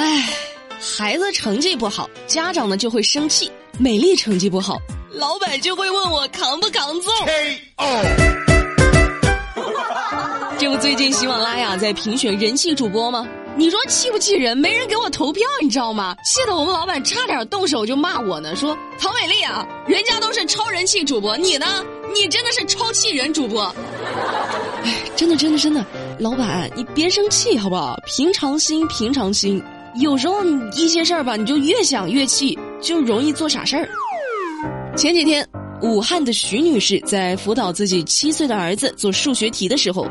唉，孩子成绩不好，家长呢就会生气；美丽成绩不好，老板就会问我扛不扛揍。这不，最近喜马拉雅在评选人气主播吗？你说气不气人？没人给我投票，你知道吗？气得我们老板差点动手就骂我呢，说唐美丽啊，人家都是超人气主播，你呢？你真的是超气人主播。哎，真的，真的，真的，老板，你别生气好不好？平常心，平常心。有时候你一些事儿吧，你就越想越气，就容易做傻事儿。前几天，武汉的徐女士在辅导自己七岁的儿子做数学题的时候。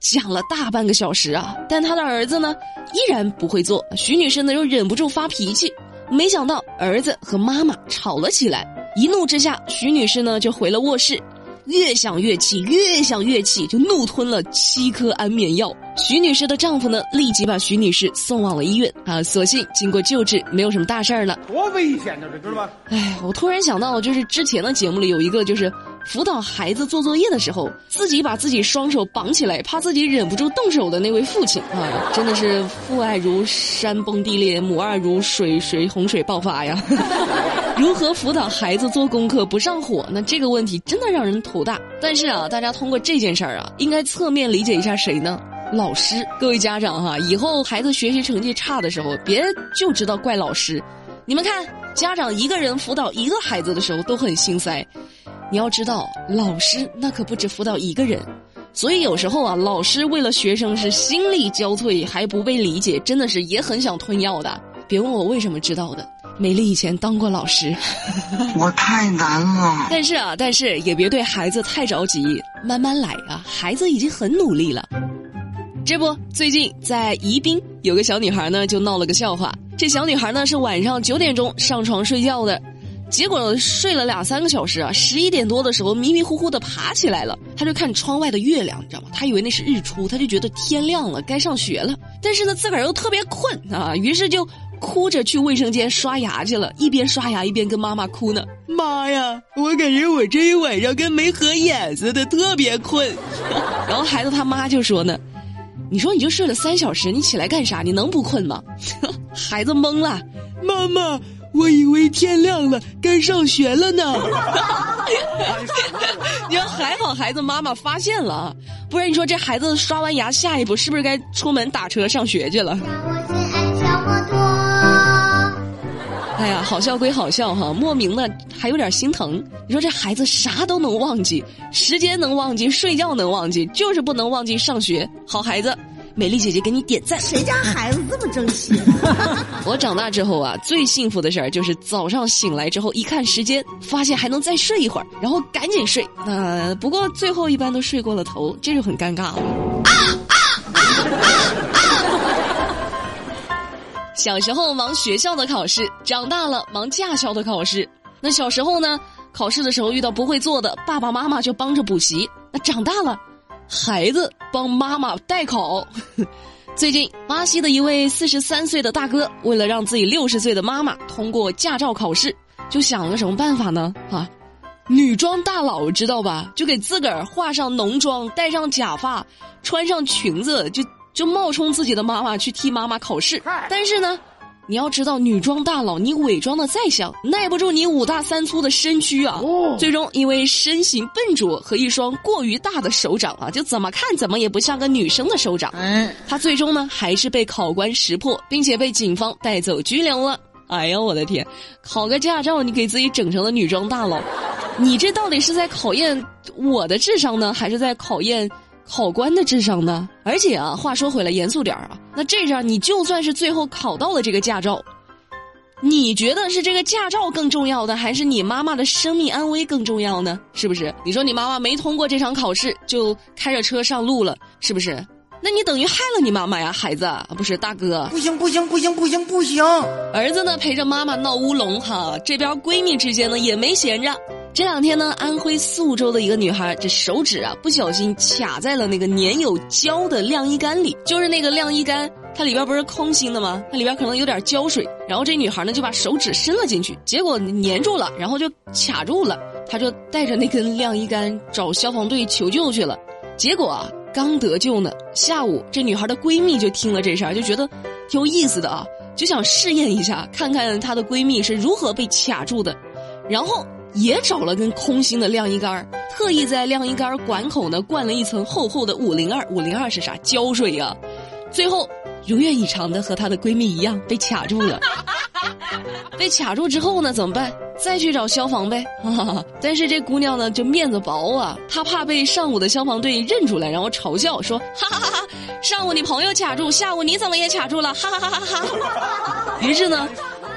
讲了大半个小时啊，但他的儿子呢依然不会做。徐女士呢又忍不住发脾气，没想到儿子和妈妈吵了起来。一怒之下，徐女士呢就回了卧室。越想越气，越想越气，就怒吞了七颗安眠药。徐女士的丈夫呢，立即把徐女士送往了医院啊。所幸经过救治，没有什么大事儿了。多危险呢，这知道吧？哎，我突然想到，就是之前的节目里有一个，就是辅导孩子做作业的时候，自己把自己双手绑起来，怕自己忍不住动手的那位父亲啊，真的是父爱如山崩地裂，母爱如水水洪水爆发呀。如何辅导孩子做功课不上火？那这个问题真的让人头大。但是啊，大家通过这件事儿啊，应该侧面理解一下谁呢？老师，各位家长哈，以后孩子学习成绩差的时候，别就知道怪老师。你们看，家长一个人辅导一个孩子的时候都很心塞，你要知道，老师那可不止辅导一个人。所以有时候啊，老师为了学生是心力交瘁，还不被理解，真的是也很想吞药的。别问我为什么知道的。美丽以前当过老师，我太难了。但是啊，但是也别对孩子太着急，慢慢来啊。孩子已经很努力了。这不，最近在宜宾有个小女孩呢，就闹了个笑话。这小女孩呢是晚上九点钟上床睡觉的，结果睡了两三个小时啊，十一点多的时候迷迷糊糊的爬起来了。她就看窗外的月亮，你知道吗？她以为那是日出，她就觉得天亮了，该上学了。但是呢，自个儿又特别困啊，于是就。哭着去卫生间刷牙去了，一边刷牙一边跟妈妈哭呢。妈呀，我感觉我这一晚上跟没合眼似的，特别困。然后孩子他妈就说呢：“你说你就睡了三小时，你起来干啥？你能不困吗？” 孩子懵了，妈妈，我以为天亮了，该上学了呢。你说还好，孩子妈妈发现了啊，不然你说这孩子刷完牙，下一步是不是该出门打车上学去了？哎呀，好笑归好笑哈，莫名的还有点心疼。你说这孩子啥都能忘记，时间能忘记，睡觉能忘记，就是不能忘记上学。好孩子，美丽姐姐给你点赞。谁家孩子这么争气？我长大之后啊，最幸福的事儿就是早上醒来之后一看时间，发现还能再睡一会儿，然后赶紧睡。呃，不过最后一般都睡过了头，这就很尴尬了。啊啊啊啊！小时候忙学校的考试，长大了忙驾校的考试。那小时候呢，考试的时候遇到不会做的，爸爸妈妈就帮着补习。那长大了，孩子帮妈妈代考。最近，巴西的一位四十三岁的大哥，为了让自己六十岁的妈妈通过驾照考试，就想了个什么办法呢？啊，女装大佬知道吧？就给自个儿化上浓妆，戴上假发，穿上裙子，就。就冒充自己的妈妈去替妈妈考试，但是呢，你要知道，女装大佬你伪装的再像，耐不住你五大三粗的身躯啊！最终因为身形笨拙和一双过于大的手掌啊，就怎么看怎么也不像个女生的手掌。嗯，他最终呢还是被考官识破，并且被警方带走拘留了。哎呀，我的天！考个驾照，你给自己整成了女装大佬，你这到底是在考验我的智商呢，还是在考验？考官的智商呢？而且啊，话说回来，严肃点儿啊，那这样你就算是最后考到了这个驾照，你觉得是这个驾照更重要的，还是你妈妈的生命安危更重要呢？是不是？你说你妈妈没通过这场考试就开着车上路了，是不是？那你等于害了你妈妈呀，孩子，不是大哥？不行不行不行不行不行！儿子呢陪着妈妈闹乌龙哈，这边闺蜜之间呢也没闲着。这两天呢，安徽宿州的一个女孩，这手指啊不小心卡在了那个粘有胶的晾衣杆里，就是那个晾衣杆，它里边不是空心的吗？它里边可能有点胶水，然后这女孩呢就把手指伸了进去，结果粘住了，然后就卡住了，她就带着那根晾衣杆找消防队求救去了，结果啊刚得救呢，下午这女孩的闺蜜就听了这事儿，就觉得挺有意思的啊。就想试验一下，看看她的闺蜜是如何被卡住的，然后也找了根空心的晾衣杆特意在晾衣杆管口呢灌了一层厚厚的五零二，五零二是啥？胶水呀，最后如愿以偿的和她的闺蜜一样被卡住了。被卡住之后呢，怎么办？再去找消防呗。但是这姑娘呢，就面子薄啊，她怕被上午的消防队认出来，然后嘲笑说：“ 哈哈哈哈，上午你朋友卡住，下午你怎么也卡住了？”哈哈哈哈哈。于是呢，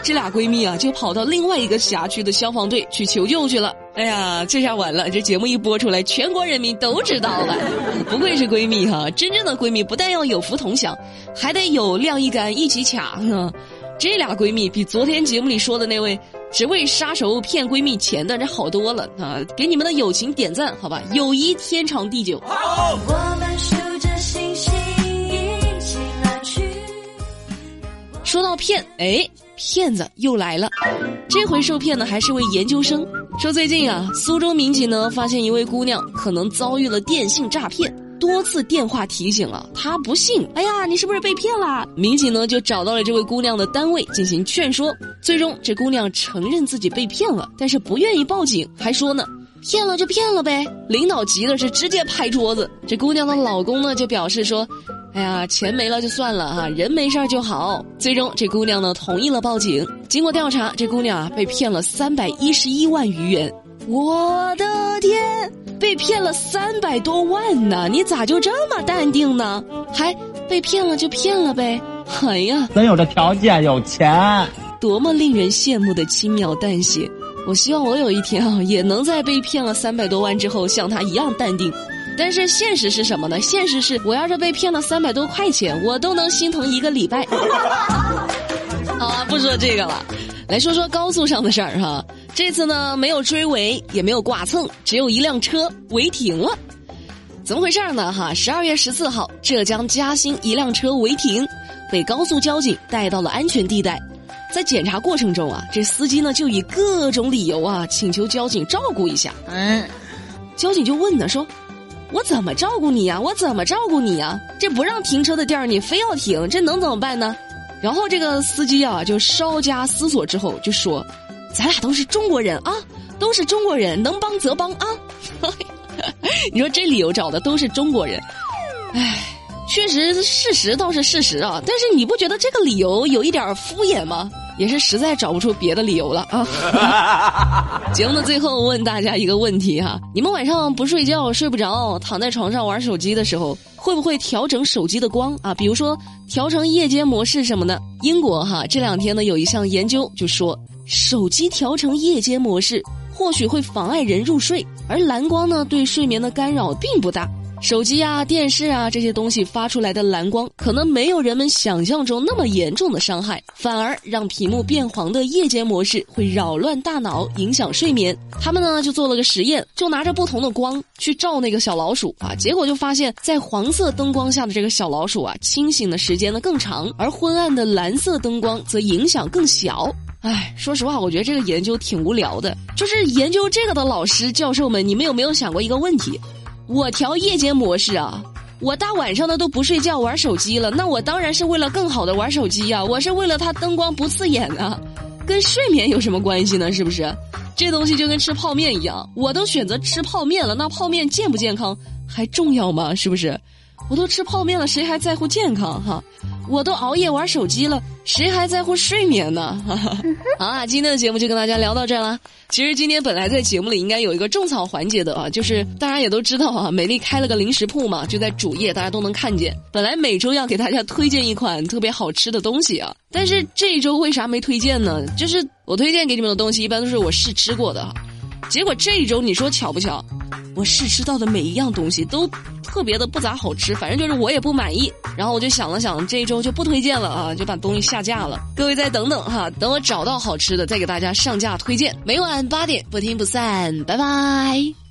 这俩闺蜜啊，就跑到另外一个辖区的消防队去求救去了。哎呀，这下完了，这节目一播出来，全国人民都知道了。不愧是闺蜜哈，真正的闺蜜不但要有福同享，还得有晾衣杆一起卡。这俩闺蜜比昨天节目里说的那位只为杀熟骗闺蜜钱的人好多了啊！给你们的友情点赞，好吧？友谊天长地久。说到骗，哎，骗子又来了。这回受骗的还是位研究生，说最近啊，苏州民警呢发现一位姑娘可能遭遇了电信诈骗。多次电话提醒了，她不信。哎呀，你是不是被骗了？民警呢就找到了这位姑娘的单位进行劝说，最终这姑娘承认自己被骗了，但是不愿意报警，还说呢，骗了就骗了呗。领导急的是直接拍桌子。这姑娘的老公呢就表示说，哎呀，钱没了就算了哈，人没事就好。最终这姑娘呢同意了报警。经过调查，这姑娘啊被骗了三百一十一万余元。我的天！被骗了三百多万呢，你咋就这么淡定呢？还被骗了就骗了呗？哎呀，咱有这条件有钱，多么令人羡慕的轻描淡写！我希望我有一天啊，也能在被骗了三百多万之后像他一样淡定。但是现实是什么呢？现实是我要是被骗了三百多块钱，我都能心疼一个礼拜。好 啊，不说这个了，来说说高速上的事儿哈。这次呢，没有追尾，也没有剐蹭，只有一辆车违停了。怎么回事呢？哈，十二月十四号，浙江嘉兴一辆车违停，被高速交警带到了安全地带。在检查过程中啊，这司机呢就以各种理由啊，请求交警照顾一下。嗯，交警就问呢，说：“我怎么照顾你呀？我怎么照顾你呀？这不让停车的地儿你非要停，这能怎么办呢？”然后这个司机啊，就稍加思索之后就说。咱俩都是中国人啊，都是中国人，能帮则帮啊！你说这理由找的都是中国人，唉，确实事实倒是事实啊，但是你不觉得这个理由有一点敷衍吗？也是实在找不出别的理由了啊！节目的最后问大家一个问题哈：你们晚上不睡觉、睡不着，躺在床上玩手机的时候，会不会调整手机的光啊？比如说调成夜间模式什么的？英国哈这两天呢有一项研究就说。手机调成夜间模式，或许会妨碍人入睡，而蓝光呢，对睡眠的干扰并不大。手机啊、电视啊这些东西发出来的蓝光，可能没有人们想象中那么严重的伤害，反而让屏幕变黄的夜间模式会扰乱大脑，影响睡眠。他们呢就做了个实验，就拿着不同的光去照那个小老鼠啊，结果就发现，在黄色灯光下的这个小老鼠啊，清醒的时间呢更长，而昏暗的蓝色灯光则影响更小。唉，说实话，我觉得这个研究挺无聊的。就是研究这个的老师、教授们，你们有没有想过一个问题？我调夜间模式啊，我大晚上的都不睡觉玩手机了，那我当然是为了更好的玩手机呀，我是为了它灯光不刺眼啊，跟睡眠有什么关系呢？是不是？这东西就跟吃泡面一样，我都选择吃泡面了，那泡面健不健康还重要吗？是不是？我都吃泡面了，谁还在乎健康哈？我都熬夜玩手机了，谁还在乎睡眠呢？好啊，今天的节目就跟大家聊到这儿了。其实今天本来在节目里应该有一个种草环节的啊，就是大家也都知道啊，美丽开了个零食铺嘛，就在主页，大家都能看见。本来每周要给大家推荐一款特别好吃的东西啊，但是这一周为啥没推荐呢？就是我推荐给你们的东西，一般都是我试吃过的。结果这一周你说巧不巧，我试吃到的每一样东西都特别的不咋好吃，反正就是我也不满意。然后我就想了想，这一周就不推荐了啊，就把东西下架了。各位再等等哈，等我找到好吃的再给大家上架推荐。每晚八点不听不散，拜拜。